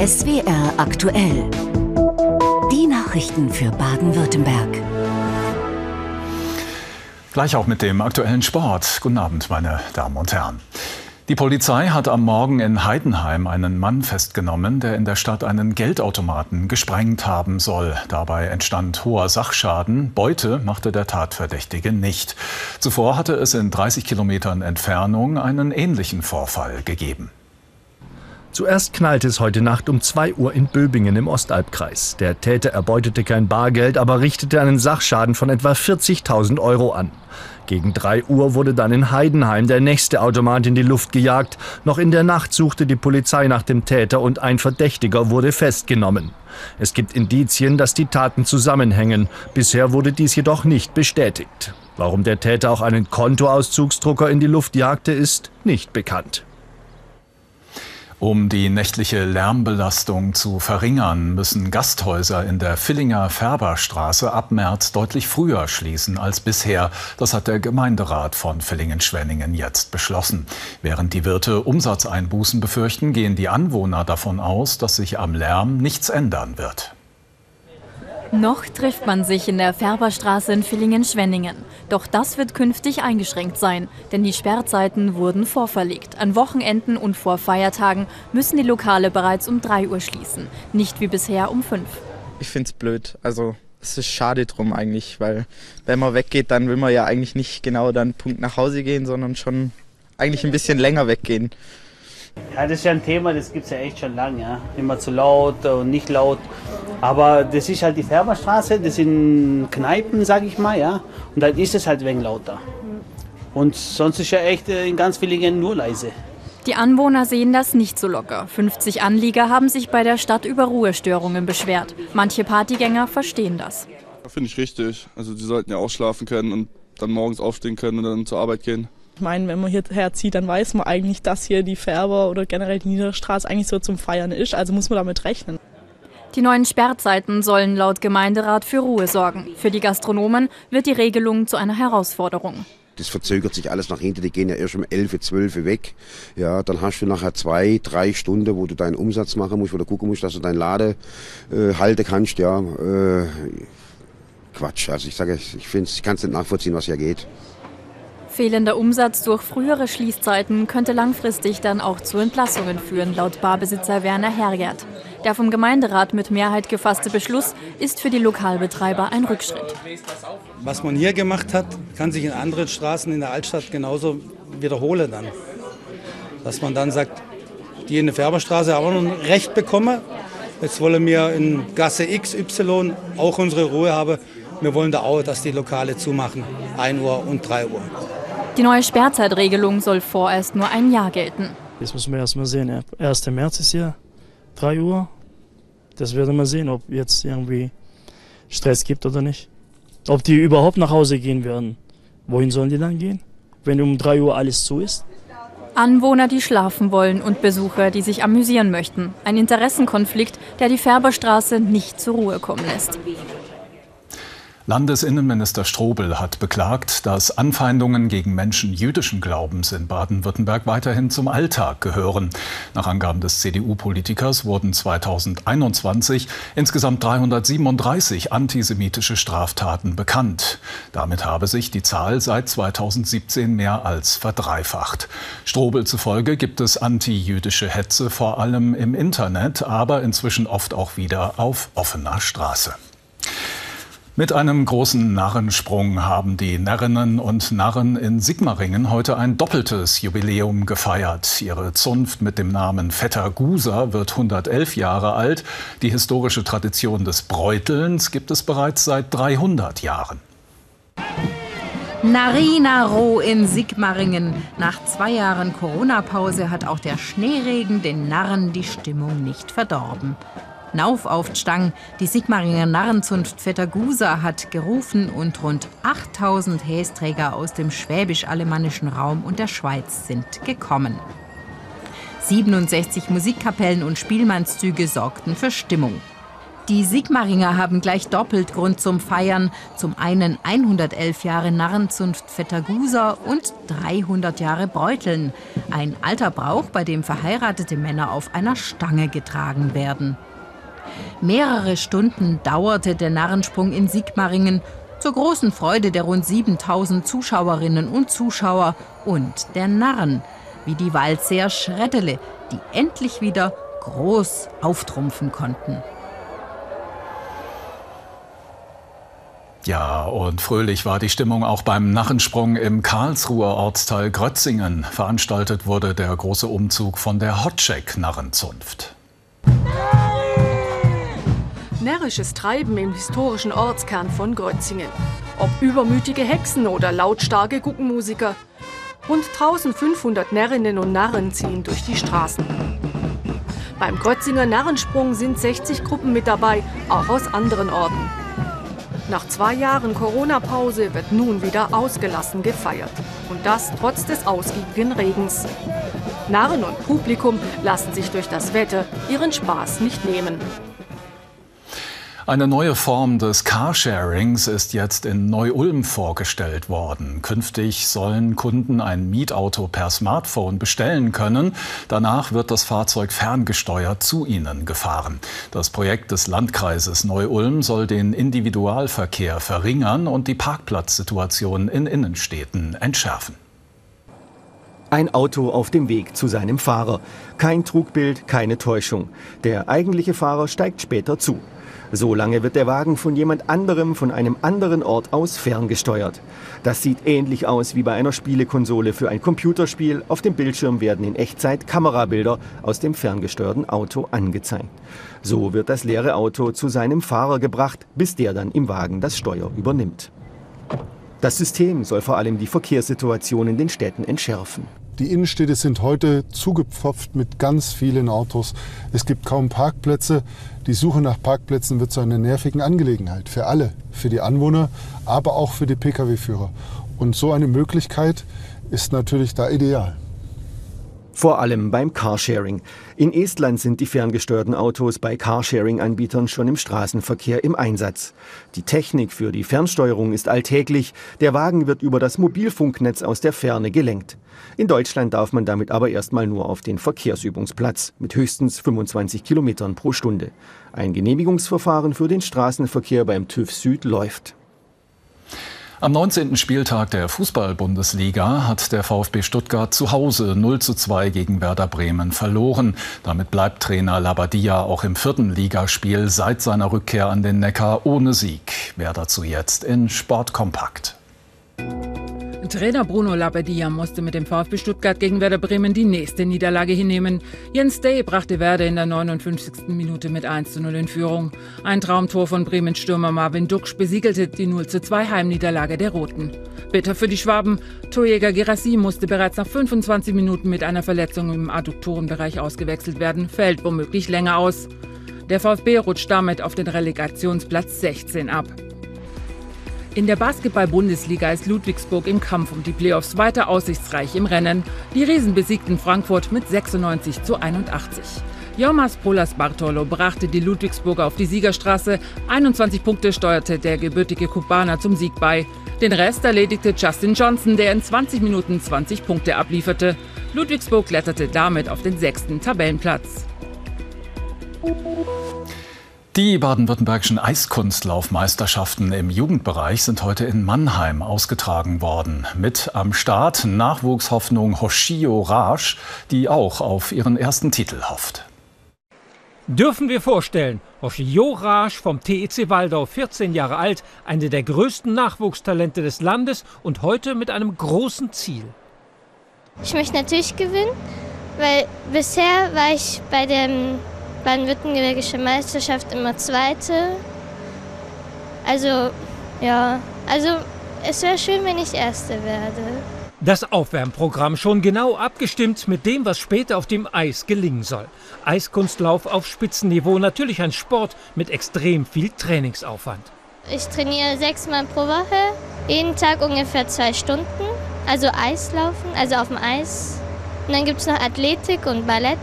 SWR aktuell. Die Nachrichten für Baden-Württemberg. Gleich auch mit dem aktuellen Sport. Guten Abend, meine Damen und Herren. Die Polizei hat am Morgen in Heidenheim einen Mann festgenommen, der in der Stadt einen Geldautomaten gesprengt haben soll. Dabei entstand hoher Sachschaden. Beute machte der Tatverdächtige nicht. Zuvor hatte es in 30 Kilometern Entfernung einen ähnlichen Vorfall gegeben. Zuerst knallte es heute Nacht um 2 Uhr in Böbingen im Ostalbkreis. Der Täter erbeutete kein Bargeld, aber richtete einen Sachschaden von etwa 40.000 Euro an. Gegen 3 Uhr wurde dann in Heidenheim der nächste Automat in die Luft gejagt. Noch in der Nacht suchte die Polizei nach dem Täter und ein Verdächtiger wurde festgenommen. Es gibt Indizien, dass die Taten zusammenhängen. Bisher wurde dies jedoch nicht bestätigt. Warum der Täter auch einen Kontoauszugsdrucker in die Luft jagte, ist nicht bekannt. Um die nächtliche Lärmbelastung zu verringern, müssen Gasthäuser in der Villinger Färberstraße ab März deutlich früher schließen als bisher. Das hat der Gemeinderat von Villingen-Schwenningen jetzt beschlossen. Während die Wirte Umsatzeinbußen befürchten, gehen die Anwohner davon aus, dass sich am Lärm nichts ändern wird. Noch trifft man sich in der Färberstraße in Villingen-Schwenningen. Doch das wird künftig eingeschränkt sein, denn die Sperrzeiten wurden vorverlegt. An Wochenenden und vor Feiertagen müssen die Lokale bereits um 3 Uhr schließen, nicht wie bisher um 5. Ich finde es blöd. Also es ist schade drum eigentlich, weil wenn man weggeht, dann will man ja eigentlich nicht genau dann Punkt nach Hause gehen, sondern schon eigentlich ein bisschen länger weggehen. Ja, das ist ja ein Thema, das gibt es ja echt schon lange. Ja. Immer zu laut und nicht laut. Aber das ist halt die Färberstraße, das sind Kneipen, sag ich mal, ja. Und dann ist es halt wegen lauter. Und sonst ist ja echt äh, in ganz vielen nur leise. Die Anwohner sehen das nicht so locker. 50 Anlieger haben sich bei der Stadt über Ruhestörungen beschwert. Manche Partygänger verstehen das. Finde ich richtig. Also die sollten ja auch schlafen können und dann morgens aufstehen können und dann zur Arbeit gehen. Ich meine, wenn man hierher zieht, dann weiß man eigentlich, dass hier die Färber oder generell die Niederstraße eigentlich so zum Feiern ist. Also muss man damit rechnen. Die neuen Sperrzeiten sollen laut Gemeinderat für Ruhe sorgen. Für die Gastronomen wird die Regelung zu einer Herausforderung. Das verzögert sich alles nach hinten. Die gehen ja erst um 11, 12 weg. Ja, dann hast du nachher zwei, drei Stunden, wo du deinen Umsatz machen musst, wo du gucken musst, dass du deinen Lade äh, halten kannst. Ja, äh, Quatsch. Also ich sage, ich ich kann es nicht nachvollziehen, was hier geht. Fehlender Umsatz durch frühere Schließzeiten könnte langfristig dann auch zu Entlassungen führen, laut Barbesitzer Werner Hergert. Der vom Gemeinderat mit Mehrheit gefasste Beschluss ist für die Lokalbetreiber ein Rückschritt. Was man hier gemacht hat, kann sich in anderen Straßen in der Altstadt genauso wiederholen dann. Dass man dann sagt, die in der Färberstraße haben auch noch ein Recht bekommen. Jetzt wollen wir in Gasse XY auch unsere Ruhe haben. Wir wollen da auch, dass die Lokale zumachen, 1 Uhr und 3 Uhr. Die neue Sperrzeitregelung soll vorerst nur ein Jahr gelten. Das müssen wir erst mal sehen. 1. März ist ja 3 Uhr. Das werden wir sehen, ob jetzt irgendwie Stress gibt oder nicht. Ob die überhaupt nach Hause gehen werden. Wohin sollen die dann gehen? Wenn um 3 Uhr alles zu ist? Anwohner, die schlafen wollen und Besucher, die sich amüsieren möchten. Ein Interessenkonflikt, der die Färberstraße nicht zur Ruhe kommen lässt. Landesinnenminister Strobel hat beklagt, dass Anfeindungen gegen Menschen jüdischen Glaubens in Baden-Württemberg weiterhin zum Alltag gehören. Nach Angaben des CDU-Politikers wurden 2021 insgesamt 337 antisemitische Straftaten bekannt. Damit habe sich die Zahl seit 2017 mehr als verdreifacht. Strobel zufolge gibt es antijüdische Hetze vor allem im Internet, aber inzwischen oft auch wieder auf offener Straße. Mit einem großen Narrensprung haben die Närrinnen und Narren in Sigmaringen heute ein doppeltes Jubiläum gefeiert. Ihre Zunft mit dem Namen Vetter Guser wird 111 Jahre alt. Die historische Tradition des Bräutelns gibt es bereits seit 300 Jahren. Narina Roh in Sigmaringen. Nach zwei Jahren Corona-Pause hat auch der Schneeregen den Narren die Stimmung nicht verdorben. Nauf auf Stang. Die Sigmaringer Narrenzunft Vetter Gusa hat gerufen und rund 8000 Hästräger aus dem schwäbisch-alemannischen Raum und der Schweiz sind gekommen. 67 Musikkapellen und Spielmannszüge sorgten für Stimmung. Die Sigmaringer haben gleich doppelt Grund zum Feiern. Zum einen 111 Jahre Narrenzunft Vetterguser und 300 Jahre Beuteln. Ein alter Brauch, bei dem verheiratete Männer auf einer Stange getragen werden. Mehrere Stunden dauerte der Narrensprung in Sigmaringen zur großen Freude der rund 7000 Zuschauerinnen und Zuschauer und der Narren, wie die Waldseer Schreddele, die endlich wieder groß auftrumpfen konnten. Ja, und fröhlich war die Stimmung auch beim Narrensprung im Karlsruher Ortsteil Grötzingen. Veranstaltet wurde der große Umzug von der Hotcheck-Narrenzunft. Närrisches Treiben im historischen Ortskern von Grötzingen. Ob übermütige Hexen oder lautstarke Guckenmusiker. Rund 1500 Närrinnen und Narren ziehen durch die Straßen. Beim Grötzinger Narrensprung sind 60 Gruppen mit dabei, auch aus anderen Orten. Nach zwei Jahren Corona-Pause wird nun wieder ausgelassen gefeiert. Und das trotz des ausgiebigen Regens. Narren und Publikum lassen sich durch das Wetter ihren Spaß nicht nehmen. Eine neue Form des Carsharings ist jetzt in Neu-Ulm vorgestellt worden. Künftig sollen Kunden ein Mietauto per Smartphone bestellen können. Danach wird das Fahrzeug ferngesteuert zu ihnen gefahren. Das Projekt des Landkreises Neu-Ulm soll den Individualverkehr verringern und die Parkplatzsituation in Innenstädten entschärfen. Ein Auto auf dem Weg zu seinem Fahrer. Kein Trugbild, keine Täuschung. Der eigentliche Fahrer steigt später zu. Solange wird der Wagen von jemand anderem von einem anderen Ort aus ferngesteuert. Das sieht ähnlich aus wie bei einer Spielekonsole für ein Computerspiel. Auf dem Bildschirm werden in Echtzeit Kamerabilder aus dem ferngesteuerten Auto angezeigt. So wird das leere Auto zu seinem Fahrer gebracht, bis der dann im Wagen das Steuer übernimmt. Das System soll vor allem die Verkehrssituation in den Städten entschärfen. Die Innenstädte sind heute zugepfropft mit ganz vielen Autos. Es gibt kaum Parkplätze. Die Suche nach Parkplätzen wird zu einer nervigen Angelegenheit für alle, für die Anwohner, aber auch für die Pkw-Führer. Und so eine Möglichkeit ist natürlich da ideal. Vor allem beim Carsharing. In Estland sind die ferngesteuerten Autos bei Carsharing-Anbietern schon im Straßenverkehr im Einsatz. Die Technik für die Fernsteuerung ist alltäglich. Der Wagen wird über das Mobilfunknetz aus der Ferne gelenkt. In Deutschland darf man damit aber erstmal nur auf den Verkehrsübungsplatz mit höchstens 25 Kilometern pro Stunde. Ein Genehmigungsverfahren für den Straßenverkehr beim TÜV Süd läuft. Am 19. Spieltag der Fußball-Bundesliga hat der VfB Stuttgart zu Hause 0 zu 2 gegen Werder Bremen verloren. Damit bleibt Trainer Labadia auch im vierten Ligaspiel seit seiner Rückkehr an den Neckar ohne Sieg. Wer dazu jetzt in Sportkompakt. Trainer Bruno Labbadia musste mit dem VfB Stuttgart gegen Werder Bremen die nächste Niederlage hinnehmen. Jens Day brachte Werder in der 59. Minute mit 1 zu 0 in Führung. Ein Traumtor von Bremen Stürmer Marvin Duksch besiegelte die 0 zu 2 Heimniederlage der Roten. Bitter für die Schwaben. Torjäger Gerassi musste bereits nach 25 Minuten mit einer Verletzung im Adduktorenbereich ausgewechselt werden, fällt womöglich länger aus. Der VfB rutscht damit auf den Relegationsplatz 16 ab. In der Basketball-Bundesliga ist Ludwigsburg im Kampf um die Playoffs weiter aussichtsreich im Rennen. Die Riesen besiegten Frankfurt mit 96 zu 81. Jomas Polas Bartolo brachte die Ludwigsburger auf die Siegerstraße. 21 Punkte steuerte der gebürtige Kubaner zum Sieg bei. Den Rest erledigte Justin Johnson, der in 20 Minuten 20 Punkte ablieferte. Ludwigsburg kletterte damit auf den sechsten Tabellenplatz. Die baden-württembergischen Eiskunstlaufmeisterschaften im Jugendbereich sind heute in Mannheim ausgetragen worden. Mit am Start Nachwuchshoffnung Hoshio Raj, die auch auf ihren ersten Titel hofft. Dürfen wir vorstellen, Hoshio Raj vom TEC Waldau, 14 Jahre alt, eine der größten Nachwuchstalente des Landes und heute mit einem großen Ziel. Ich möchte natürlich gewinnen, weil bisher war ich bei dem baden-württembergische Meisterschaft immer Zweite. Also, ja, also es wäre schön, wenn ich Erste werde. Das Aufwärmprogramm schon genau abgestimmt mit dem, was später auf dem Eis gelingen soll. Eiskunstlauf auf Spitzenniveau, natürlich ein Sport mit extrem viel Trainingsaufwand. Ich trainiere sechsmal pro Woche, jeden Tag ungefähr zwei Stunden. Also Eislaufen, also auf dem Eis. Und dann gibt es noch Athletik und Ballett.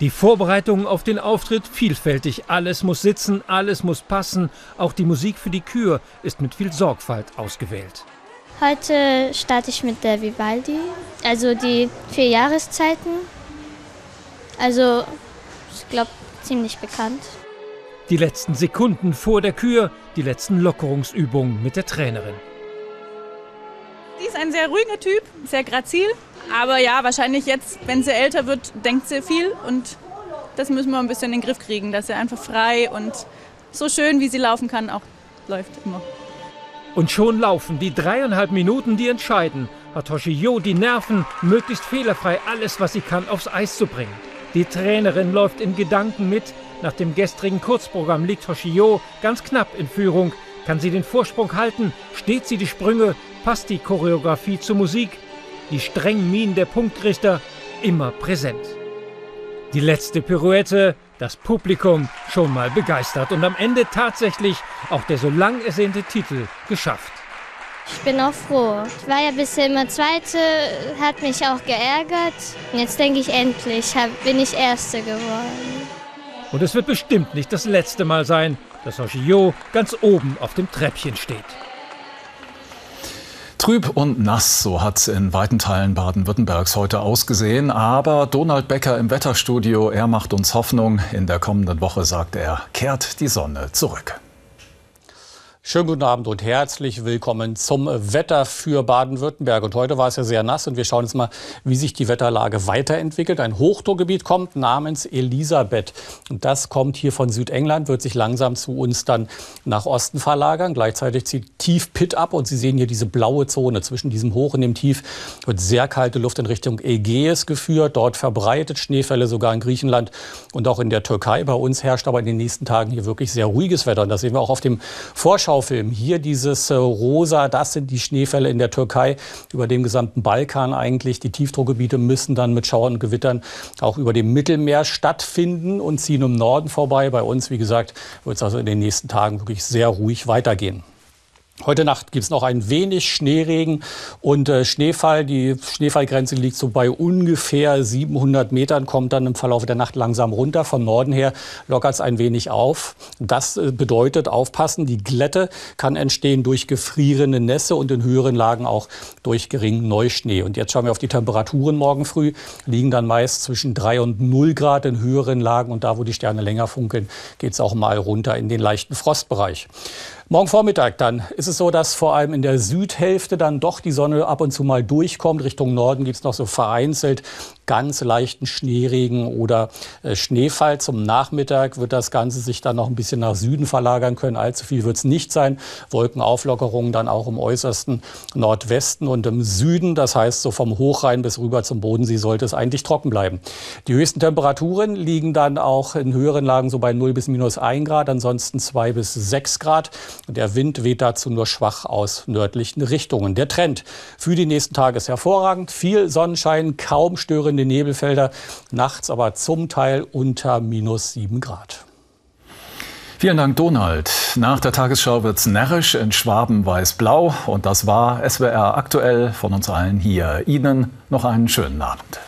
Die Vorbereitungen auf den Auftritt vielfältig. Alles muss sitzen, alles muss passen. Auch die Musik für die Kür ist mit viel Sorgfalt ausgewählt. Heute starte ich mit der Vivaldi, also die vier Jahreszeiten. Also, ich glaube, ziemlich bekannt. Die letzten Sekunden vor der Kür, die letzten Lockerungsübungen mit der Trainerin. Sie ist ein sehr ruhiger Typ, sehr grazil. Aber ja, wahrscheinlich jetzt, wenn sie älter wird, denkt sie viel. Und das müssen wir ein bisschen in den Griff kriegen, dass sie einfach frei und so schön, wie sie laufen kann, auch läuft immer. Und schon laufen die dreieinhalb Minuten, die entscheiden. Hat Hoshio die Nerven, möglichst fehlerfrei alles, was sie kann, aufs Eis zu bringen. Die Trainerin läuft in Gedanken mit. Nach dem gestrigen Kurzprogramm liegt Hoshio ganz knapp in Führung. Kann sie den Vorsprung halten? Steht sie die Sprünge? Passt die Choreografie zur Musik? Die strengen Minen der Punktrichter immer präsent. Die letzte Pirouette, das Publikum schon mal begeistert und am Ende tatsächlich auch der so lang ersehnte Titel geschafft. Ich bin auch froh. Ich war ja bisher immer Zweite, hat mich auch geärgert. Und jetzt denke ich endlich, bin ich Erste geworden. Und es wird bestimmt nicht das letzte Mal sein, dass Hoshio ganz oben auf dem Treppchen steht. Trüb und nass, so hat es in weiten Teilen Baden-Württembergs heute ausgesehen. Aber Donald Becker im Wetterstudio, er macht uns Hoffnung. In der kommenden Woche, sagt er, kehrt die Sonne zurück. Schönen guten Abend und herzlich willkommen zum Wetter für Baden-Württemberg. Und heute war es ja sehr nass und wir schauen jetzt mal, wie sich die Wetterlage weiterentwickelt. Ein Hochdruckgebiet kommt namens Elisabeth. Und das kommt hier von Südengland, wird sich langsam zu uns dann nach Osten verlagern. Gleichzeitig zieht Tief Pitt ab und Sie sehen hier diese blaue Zone zwischen diesem Hoch und dem Tief. Wird sehr kalte Luft in Richtung Ägäis geführt. Dort verbreitet Schneefälle sogar in Griechenland und auch in der Türkei. Bei uns herrscht aber in den nächsten Tagen hier wirklich sehr ruhiges Wetter. Und das sehen wir auch auf dem Vorschau Schaufilm. Hier dieses äh, Rosa, das sind die Schneefälle in der Türkei, über dem gesamten Balkan eigentlich. Die Tiefdruckgebiete müssen dann mit Schauern und Gewittern auch über dem Mittelmeer stattfinden und ziehen im Norden vorbei. Bei uns, wie gesagt, wird es also in den nächsten Tagen wirklich sehr ruhig weitergehen. Heute Nacht gibt es noch ein wenig Schneeregen und äh, Schneefall. Die Schneefallgrenze liegt so bei ungefähr 700 Metern, kommt dann im Verlauf der Nacht langsam runter. Von Norden her lockert es ein wenig auf. Das äh, bedeutet aufpassen, die Glätte kann entstehen durch gefrierende Nässe und in höheren Lagen auch durch geringen Neuschnee. Und jetzt schauen wir auf die Temperaturen morgen früh. Liegen dann meist zwischen 3 und 0 Grad in höheren Lagen und da, wo die Sterne länger funkeln, geht es auch mal runter in den leichten Frostbereich. Morgen Vormittag dann ist es so, dass vor allem in der Südhälfte dann doch die Sonne ab und zu mal durchkommt. Richtung Norden gibt es noch so vereinzelt ganz leichten Schneeregen oder äh, Schneefall. Zum Nachmittag wird das Ganze sich dann noch ein bisschen nach Süden verlagern können. Allzu viel wird es nicht sein. Wolkenauflockerungen dann auch im äußersten Nordwesten und im Süden. Das heißt, so vom Hochrhein bis rüber zum Bodensee sollte es eigentlich trocken bleiben. Die höchsten Temperaturen liegen dann auch in höheren Lagen so bei 0 bis minus 1 Grad, ansonsten 2 bis 6 Grad. Der Wind weht dazu nur schwach aus nördlichen Richtungen. Der Trend für die nächsten Tage ist hervorragend. Viel Sonnenschein, kaum störende die Nebelfelder, nachts aber zum Teil unter minus 7 Grad. Vielen Dank, Donald. Nach der Tagesschau wird es närrisch in Schwaben weiß-blau. Und das war SWR aktuell von uns allen hier. Ihnen noch einen schönen Abend.